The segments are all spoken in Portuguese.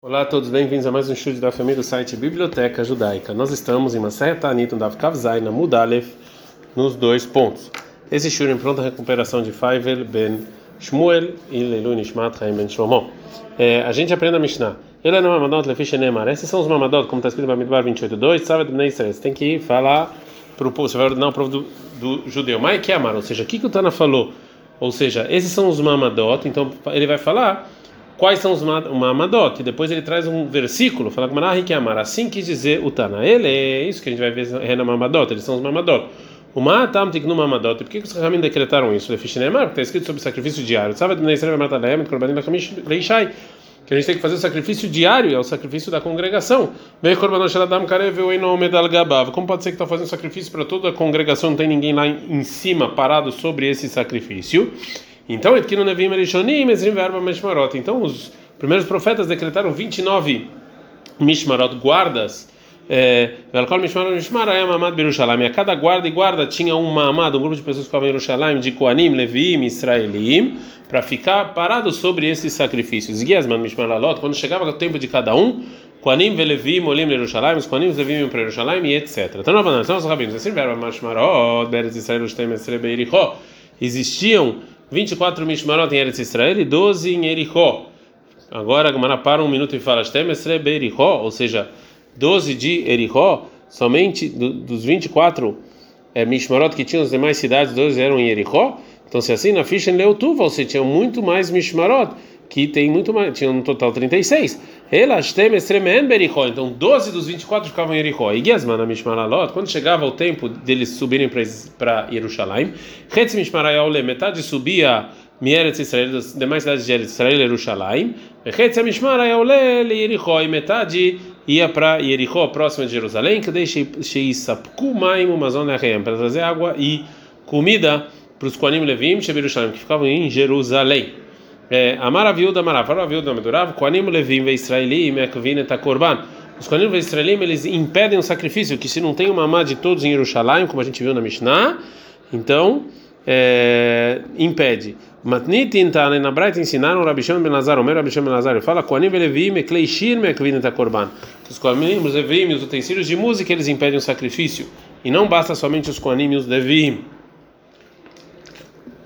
Olá a todos, bem-vindos a mais um estudo da família do site Biblioteca Judaica. Nós estamos em Maser Tanit, no Dav Kavzai, na Mudalef, nos dois pontos. Esse estudo em pronta recuperação de Faivel ben Shmuel e Leilu Nishmat Chaim ben Shlomo. É, a gente aprende a Mishnah. Ele é no Mamadot Lefish Neemar. Esses são os Mamadot, como está escrito em Bamidbar 28.2, Savet ben Israel. Você tem que ir falar para o povo, você vai ordenar o povo do, do judeu. Mas que amar, ou seja, o que, que o Tana falou? Ou seja, esses são os Mamadot, então ele vai falar quais são os Mamadot. Depois ele traz um versículo, fala que amar. Assim quis dizer o Tana. Ele é isso que a gente vai ver é na Mamadot, eles são os Mamadot. O Matam Tiknu Mamadot. Por que os Rahamim decretaram isso? Porque está escrito sobre sacrifício diário. Sabe, que a gente tem que fazer o sacrifício diário, é o sacrifício da congregação. Como pode ser que está fazendo sacrifício para toda a congregação, não tem ninguém lá em cima parado sobre esse sacrifício? Então, então os primeiros profetas decretaram 29 mishmarot, guardas. É, a cada guarda e guarda tinha um mamad, um grupo de pessoas que ficavam em Jerusalém, de Koanim, Leviim, Israelim, para ficar parado sobre esses sacrifícios. Quando chegava o tempo de cada um, Koanim, Velevim, Olim, Jerusalém, os Koanim, Levim para Jerusalém e etc. Então, nós os rabinos, assim, existiam 24 Mishmarot em Eretz Israel e 12 em Ericó. Agora a para um minuto e fala, Shtemesre Beiricó, ou seja, 12 de Ericó, somente do, dos 24 é, Mishmarot que tinham as demais cidades, 12 eram em Ericó. Então, se assim, na ficha em Leutuva, você tinha muito mais Mishmarot que tem muito mais, tinha no total 36. Então 12 dos 24 ficavam em Jericó. E Giasman, Mishmaralot, quando chegava o tempo deles subirem para Jerusalém, Hetz Mishmarayole, metade subia Mieretz Israel, das demais cidades de Israel Jerusalém, Hetz Mishmarayole, Jericó, e metade ia para Jericó, próxima de Jerusalém, que deixe Sheisapku Maim, Amazon para trazer água e comida para os Koanim Levim, que ficavam em Jerusalém. A viúva Amar a viúva Amedurav, Koanim Levim ve Israelim, Ekvin et Korban. Os Koanim ve Israelim, eles impedem o sacrifício, que se não tem uma amá de todos em Jerusalém, como a gente viu na Mishnah, então é, impede. Matnit intane na Braita ensinaram Rabi Shimon ben Lazar, o meu Rabi Shimon ben Lazar, fala Koanim Levim, Ekleishir, Ekvin et Korban. Os Koanim, Levim, os utensílios de música, eles impedem o sacrifício. E não basta somente os Koanim e os Levim.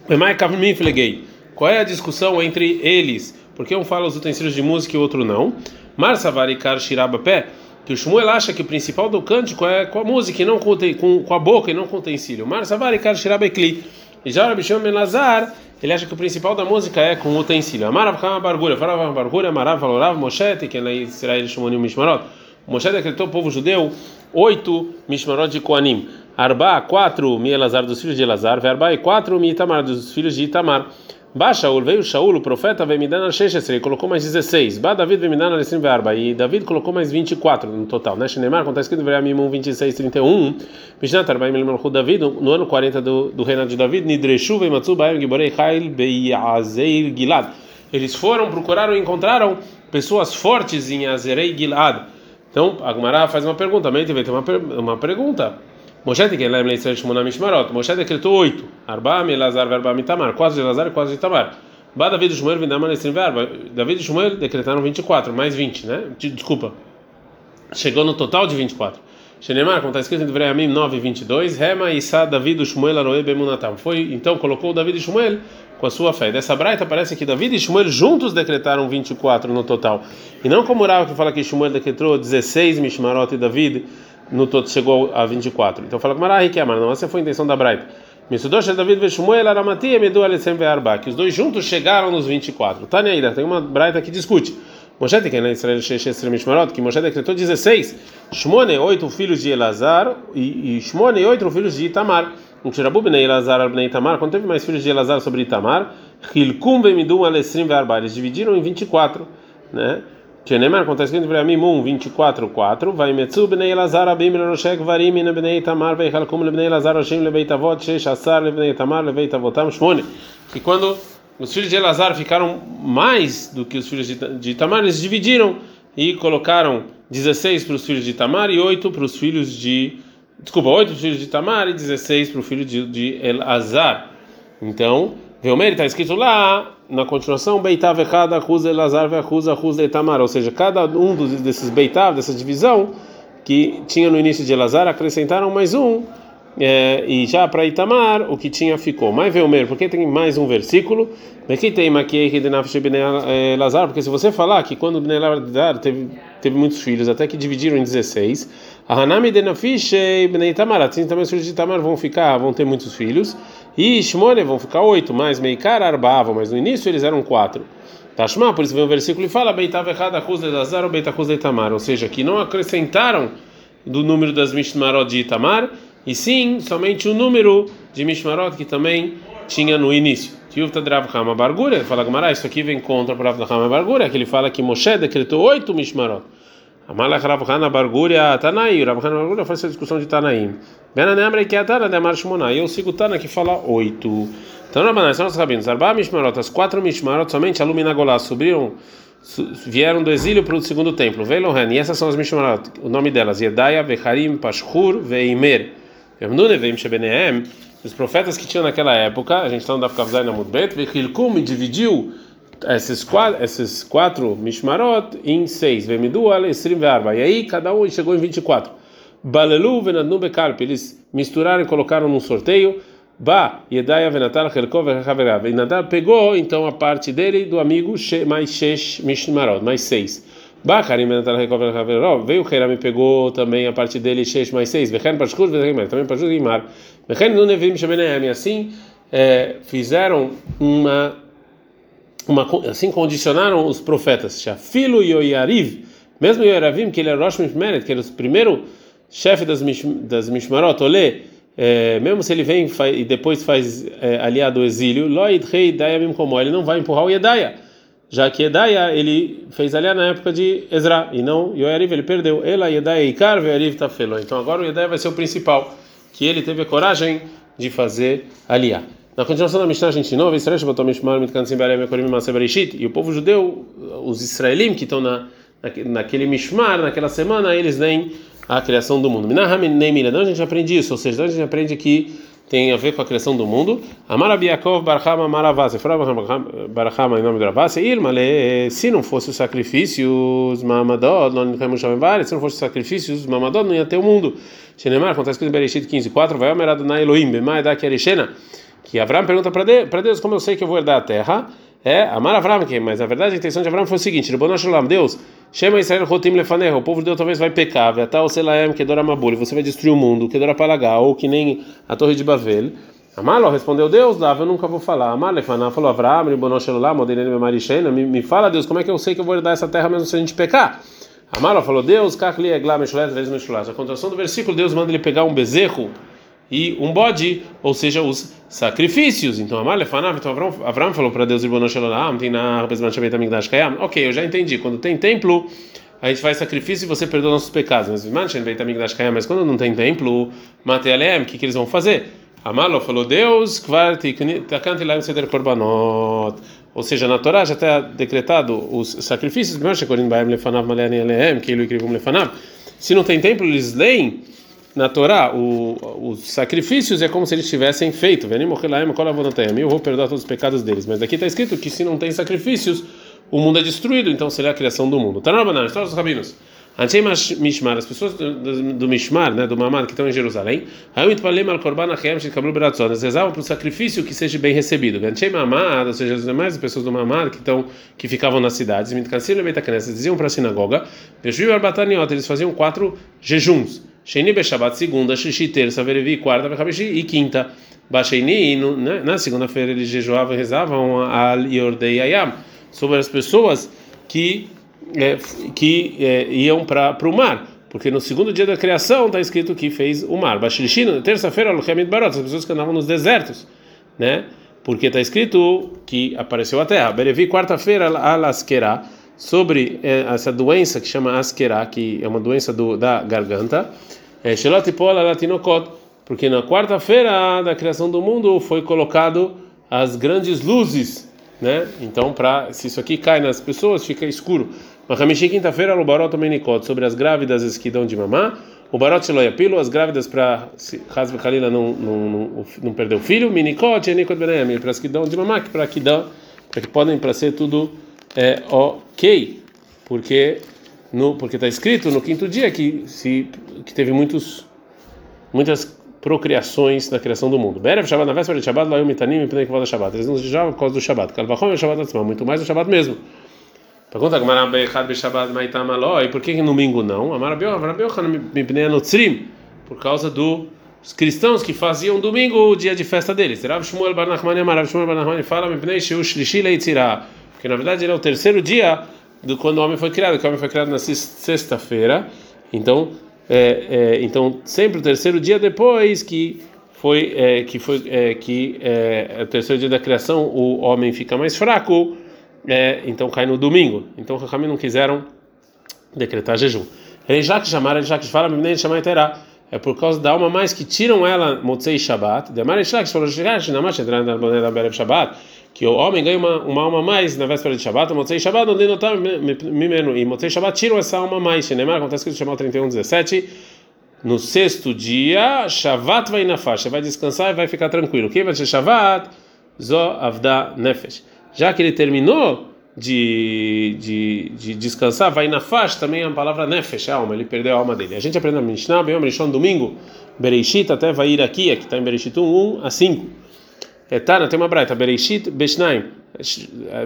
Emai Kavmim Flegei. Qual é a discussão entre eles? Porque um fala os utensílios de música e o outro não. Marsavarikar Shirabapé, que o Shmuel acha que o principal do cântico é com a música e não com, com, com a boca e não com o utensílio. Marsavarikar Shirabekli. E já o Rabi Shimon Lazar, ele acha que o principal da música é com o utensílio. Amarav Kama Bargura, Farav Bargura, Amarav Valorav, Moshe, é Israel Shimonim Mishmarot. Moshe decretou o povo judeu oito Mishmarot de Koanim. Arba, quatro Mi Elazar dos filhos de Elazar, Verba e quatro Mi Itamar dos filhos de Itamar. Ba Shaul, veio Shaul, o profeta, veio Midan al Sheshesrei, colocou mais 16. Ba David veio Midan al Verba, e David colocou mais 24 no total, né? Shenemar, quando está escrito em Vereamim 1, 26, 31, Mishnat Arbaim Elmelchu David, no ano 40 do, do reinado de David, Nidreshu veio Matsu Baem Giborei Hail Beiazeir Gilad. Eles foram, procuraram e encontraram pessoas fortes em Azerei Gilad. Então, Agmará faz uma pergunta, também ter uma, uma pergunta. Moshe tem que lembrar Israel Shmona Mishmarot. Moshe decretou oito. Arba, Elazar, Verba, Mitamar. Quase de Elazar e quase de Tamar. Ba David e Shmuel Vindama Nestrim Verba. David e Shmuel decretaram 24, mais 20, né? Desculpa. Chegou no total de 24. Shenemar, como está escrito em Devreamim 9, 22, Rema, Issa, David, Shmuel, Aroe, Bemunatam. Foi, então, colocou David e Shmuel com a sua fé. Dessa braita parece que David e Shmuel juntos decretaram 24 no total. E não como Rav que fala que Shmuel decretou 16 Mishmarot e David no todo chegou a 24. Então fala com Marahi que Amar, não, essa foi a intenção da Braita. Misudosh David ve Shmuel Aramati Emedu Alessem Ve'arba, que os dois juntos chegaram nos 24. Tânia ainda, tem uma Braita que discute. Moshe tem que na Israel Sheshes Mishmarot, que Moshe decretou 16. Shmone, oito filhos de Elazar, e, e Shmone, oito filhos de Itamar. Tirabu Bnei Elazar Bnei Itamar, quando teve mais filhos de Elazar sobre Itamar, Hilkum Vemidum Alessem Ve'arba, eles dividiram em 24, né? Shenemar, está escrito Vremim 1, 24, 4, vai Metzu bnei Elazar abim leroshek varim in bnei Tamar vai Halkum lebnei Elazar Hashem lebeit avot shesh asar lebnei Tamar lebeit avotam shmone. E quando os filhos de Elazar ficaram mais do que os filhos de Tamar, eles dividiram e colocaram 16 para os filhos de Tamar e 8 para os filhos de desculpa, 8 para os filhos de Tamar e 16 para o filho de, de Elazar. Então, Veomer está escrito lá na continuação, Beitav Echad Achuz Elazar Achuz Achuz Tamar, ou seja, cada um desses Beitav, dessa divisão, que tinha no início de Elazar, acrescentaram mais um, é, e já para Itamar, o que tinha ficou. Mas veio mer, porque tem mais um versículo. Aqui tem Elazar, porque se você falar que quando Bnei Elazar teve, teve muitos filhos, até que dividiram em 16, a Hanami de Nafish e Bnei Itamar, assim também os filhos de Itamar vão ficar, vão ter muitos filhos, e Shmone vão ficar oito, mais Meikar Arbava, mas no início eles eram quatro. Tashma, por isso vem o versículo e fala Beitav Echad Achuz de Elazar ou Beitachuz de Itamar, ou seja, que não acrescentaram do número das Mishmarot de Itamar, e sim somente o número de Mishmarot que também tinha no início. Tiuvta Drav Hama Bargura, fala Gamara, isso aqui vem contra o Rav Hama Bargura, que ele fala que Moshe decretou oito Mishmarot. Amalek Rav Hana Bargura Tanai, Rav Hana Bargura faz essa discussão de Tanaim. Benanemre que é Tana de Amar Shmonai, eu sigo Tana que fala oito. Então, Rabanai, são os rabinos, Arba Mishmarot, as quatro Mishmarot, somente a Lumina Golá subiram vieram do exílio para o segundo templo. Veilohen, e essas são as Mishmarot, o nome delas: Yedaya, Vecharim, Pashur, Veimer. Os profetas que tinham naquela época, a gente está no Dafkavzai na Mudbet, Vechilkum dividiu esses quatro, esses quatro Mishmarot em seis. Vemidu, Alesrim, Verba. E aí cada um chegou em 24. Balelu, Venadnu, Bekarp. Eles misturaram e colocaram num sorteio. Ba, Yedaya, Venatal, Helkov, Rechaverav. E Nadab pegou então a parte dele do amigo mais seis Mishmarot, mais seis. Bacharim veio o e pegou também a parte dele, Shesh mais seis, Vechen Pashkur, também Pashkur e Mar. Vechen não Nevim Shebenehem, assim é, fizeram uma, uma, assim condicionaram os profetas, Shafilo e Oyariv, mesmo Yoyaravim, que ele era Rosh Mishmeret, que era o primeiro chefe das, das Mishmarot, Olê, é, mesmo se ele vem e depois faz é, aliado exílio, Loid Rei Dayamim como ele não vai empurrar o Yedaya já que Edaia ele fez aliá na época de Ezra e não Yoeriv, ele perdeu. Ela Edaia Ikar, Yoeriv Tafelo. Então agora o Edaia vai ser o principal, que ele teve a coragem de fazer aliá. Na continuação da Mishnah, a gente Bereshit, e o povo judeu, os israelim que estão na, naquele Mishmar, naquela semana, eles nem a criação do mundo. Nem Mira, a gente aprende isso, ou seja, a gente aprende que tem a ver com a criação do mundo. Amar Yaakov Barhama Maravase, Barhama em nome do Ravase, Irmale, se não fosse os sacrifícios, Mamadod, se não fosse os sacrifícios, Mamadod não ia ter o mundo. Shenemar, acontece que em Bereshit 15, 4, vai Omerado na Elohim, Bemai da Kereshena, que Avram pergunta para Deus, como eu sei que eu vou herdar a terra? É, Amar Avram, mas a verdade, a intenção de Avram foi o seguinte: Deus, Shema Israel Rotim Lefaneho, o povo de Deus talvez vai pecar, Vetal Selaem Kedora Mabul, você vai destruir o mundo, Kedora Palagá, ou que nem a Torre de Babel. Amalo respondeu Deus, lá eu nunca vou falar. Amar Lefaná falou Avram, Ribonoshelá, Modelene Marishena, me fala Deus, como é que eu sei que eu vou herdar essa terra mesmo se a gente pecar? Amalo falou Deus, Kakli Vezes Meshulat. A contração do versículo, Deus manda ele pegar um bezerro e um bode, ou seja, os sacrifícios. Então, Amalefanav, então Avram, Avram falou para Deus, tem na Ok, eu já entendi. Quando tem templo, a gente faz sacrifício e você perdoa nossos pecados. Mas quando não tem templo, Matealem, o que, que eles vão fazer? Amalo falou, Deus, ou seja, na Torá já está decretado os sacrifícios, se não tem templo, eles leem na Torá, o, os sacrifícios é como se eles tivessem feito. Eu vou perdoar todos os pecados deles. Mas aqui está escrito que se não tem sacrifícios, o mundo é destruído, então seria a criação do mundo. Tanabanan, história rabinos. Mishmar, as pessoas do, do Mishmar, né, do Mamad, que estão em Jerusalém, rezavam para o sacrifício que seja bem recebido. Mamad, ou seja, as demais pessoas do Mamad que, estão, que ficavam nas cidades, diziam para a sinagoga, eles faziam quatro jejuns. Sheni Beshabat, segunda, Shishi, terça, Verevi, quarta, Bechabeshi e quinta. Bacheini, né, na segunda-feira eles jejuavam e rezavam al Yordei Ayam sobre as pessoas que, é, que é, iam para o mar. Porque no segundo dia da criação está escrito que fez o mar. Bashirishino, terça-feira, Aluchamid Barot, as pessoas que andavam nos desertos, né? Porque está escrito que apareceu a terra. Berevi, quarta-feira, Alasquerá sobre eh, essa doença que chama asquerá, que é uma doença do, da garganta, é, porque na quarta-feira da criação do mundo foi colocado as grandes luzes, né? Então, para se isso aqui cai nas pessoas, fica escuro. Mahamishi, quinta-feira, o barot menikot, sobre as grávidas que dão de mamar, o barot pilo as grávidas para Hasbe Kalila não, não, não, não perder o filho, minikot, enikot benem, para as que dão de mamar, para que dão para que podem para ser tudo é, ok, porque no porque está escrito no quinto dia que se que teve muitos muitas procriações na criação do mundo. Berev Shabbat na véspera de Shabbat, lá eu mitanim e pnei da Shabbat. Eles não jejuavam por causa do Shabbat. Kalvachom é Shabbat atzma, muito mais o Shabbat mesmo. Pergunta Gemara Bechad be Shabbat maitam por que no domingo não? Amar Rabbi Yochanan me pnei anotzrim, por causa dos cristãos que faziam domingo o dia de festa deles. Rav Shmuel Bar Nachman Amar Rav Shmuel Bar Nachman fala me pnei sheu shlishi leitzirah, porque na verdade ele é o terceiro dia do quando o homem foi criado, que o homem foi criado na sexta-feira. Então, é, é, então sempre o terceiro dia depois que foi é, que foi é, que é, é, o terceiro dia da criação o homem fica mais fraco, então cai no domingo. Então os não quiseram decretar jejum. Ele já que que fala, nem chamar terá. É por causa da alma mais que tiram ela Motzei Shabbat. De Amar Shlak, falou Shabbat que o homem ganha uma, uma alma mais na véspera de Shabbat, Motzei Shabbat, onde notar mimeno, e Motzei Shabbat tiram essa alma mais, Shenemar, acontece que isso chama 31, 17, no sexto dia, Shabbat vai na faixa, vai descansar e vai ficar tranquilo. Quem vai ser Shabbat? Zo Avda Nefesh. Já que ele terminou de, de, de descansar, vai na faixa, também é a palavra Nefesh, alma, ele perdeu a alma dele. A gente aprende na Mishnah, bem, Rishon, domingo, Bereishit, até vai ir aqui, aqui está em Bereishit 1, 1 a 5. É, tá, tem uma braita, Bereishit Beshnaim.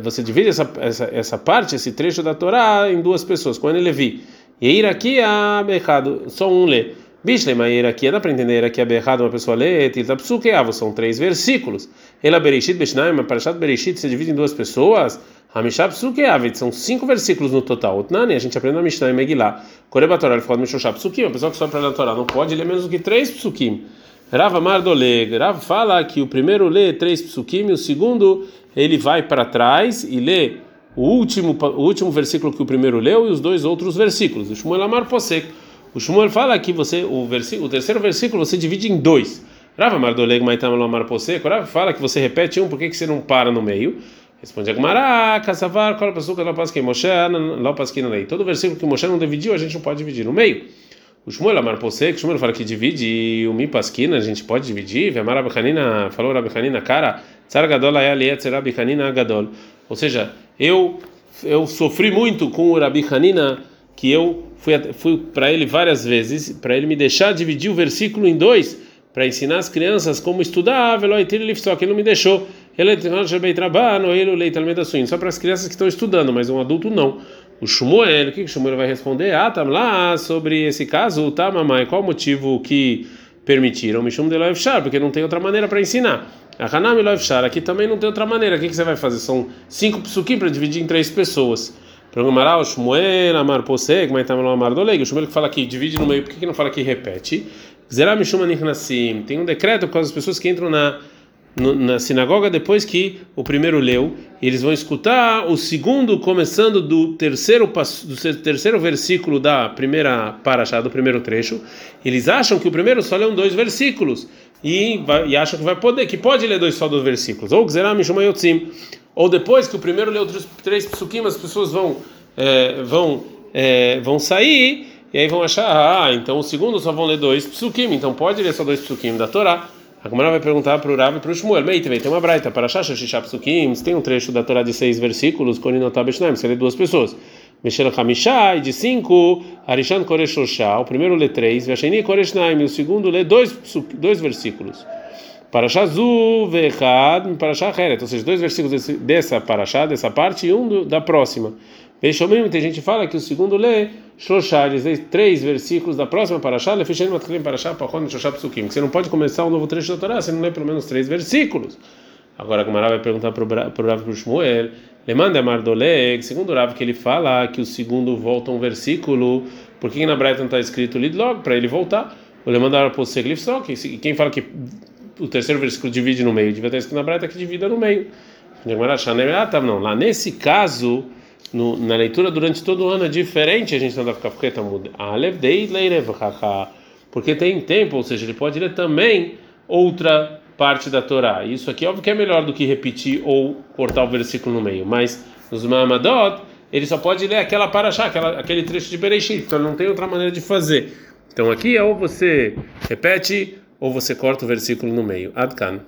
Você divide essa, essa, essa parte, esse trecho da Torá, em duas pessoas, com e Levi. E ir aqui a Berrado, só um lê. Bishlem, a ir aqui, dá para entender a Berrado, uma pessoa lê, Tilta Psukeavo, são três versículos. Ela Bereishit Beshnaim, Parashat Bereishit se divide em duas pessoas. Hamishah Psukeavit, são cinco versículos no total. Otnani, a gente aprende na Mishnah e Megillah. Koreba Torá, ele fala Mishoshah Psukim, a pessoa que só para a Torá não pode ler menos do que três Psukim. Rav Mardoleg, Rav fala que o primeiro lê três psukim, o segundo ele vai para trás e lê o último, o último versículo que o primeiro leu e os dois outros versículos. O Shmuel Amar Posek. O Shmuel fala que você o, o terceiro versículo você divide em dois. Rav Mardoleg Maitam Amar Posek. Rav fala que você repete um, por que, você não para no meio? Responde Agmará, Kasavar, Kol Pasuka, Lopaskin Moshe, Lopaskin Lei. Todo versículo que Moshe não dividiu, a gente não pode dividir no meio. O Shmuel Amar Posek, Shmuel fala que divide e o Mipaskina a gente pode dividir. Vemar Abichanina, falou Rabichanina, cara, Tzar Gadol Ayalietzer Rabichanina Gadol. Ou seja, eu eu sofri muito com o Rabichanina, que eu fui, fui para ele várias vezes, para ele me deixar dividir o versículo em dois, para ensinar as crianças como estudar, só que ele não me deixou. Ele é trabalho, ele é só para as crianças que estão estudando, mas um adulto não. O Shmuel, o que o Shmuel vai responder? Ah, tá lá sobre esse caso, tá, mamãe? Qual o motivo que permitiram? Mishum de Loevshar, porque não tem outra maneira para ensinar. A Hanami Loevshar, aqui também não tem outra maneira. O que, que você vai fazer? São cinco psukim para dividir em três pessoas. O Shmuel, Amar Posek, Maitam Amar Doleg. O Shmuel que fala aqui, divide no meio, por que, que não fala aqui repete? Zerá Mishum Anichnasim. Tem um decreto por causa das pessoas que entram na na sinagoga depois que o primeiro leu, eles vão escutar o segundo começando do terceiro do terceiro versículo da primeira paraxá do primeiro trecho. Eles acham que o primeiro só leu dois versículos e, vai, e acham que vai poder que pode ler dois só dos versículos. Ou Gzeram Shumayotzim. Ou depois que o primeiro leu três psukim, as pessoas vão é, vão é, vão sair e aí vão achar ah, então o segundo só vão ler dois psukim, então pode ler só dois psukim da Torá. A Gemara vai perguntar para o Rav e para o Shmuel. Meite, tem uma braita para Shasha Shisha. Tem um trecho da Torá de seis versículos. Koninotab Shnaim. Lê duas pessoas. Mexer Hamishá e de cinco. Arishan Koreshoshá. O primeiro lê três. Vasheni Koreshnaim. O segundo lê dois, dois versículos. Parashá Zu Vechad Parashá Heret. Ou seja, dois versículos dessa Parashá, dessa parte e um da próxima. Beixomim, tem gente que fala que o segundo lê Shoshá, eles três versículos da próxima Parashá, Lefishem Matklim Parashá, Pachon Shoshá Psukim. Você não pode começar um novo trecho da Torá, você não lê pelo menos três versículos. Agora a Gamara vai perguntar para o Rav Shmuel, Lemanda Mardoleg, segundo o Rav que ele fala que o segundo volta um versículo, por que na Brighton está escrito Lidlog? Para ele voltar. O Lemanda para o Seglif só, quem fala que o terceiro versículo divide no meio, devia estar escrito na Brighton que divida no meio. Ah, tá, não. Lá nesse caso no, na leitura durante todo o ano é diferente, a gente não dá ficar porque. Porque tem tempo, ou seja, ele pode ler também outra parte da Torá. Isso aqui, óbvio que é melhor do que repetir ou cortar o versículo no meio, mas nos Mahamadot, ele só pode ler aquela paraxá, aquela, aquele trecho de Bereshit, então não tem outra maneira de fazer. Então aqui é ou você repete ou você corta o versículo no meio. Adkan.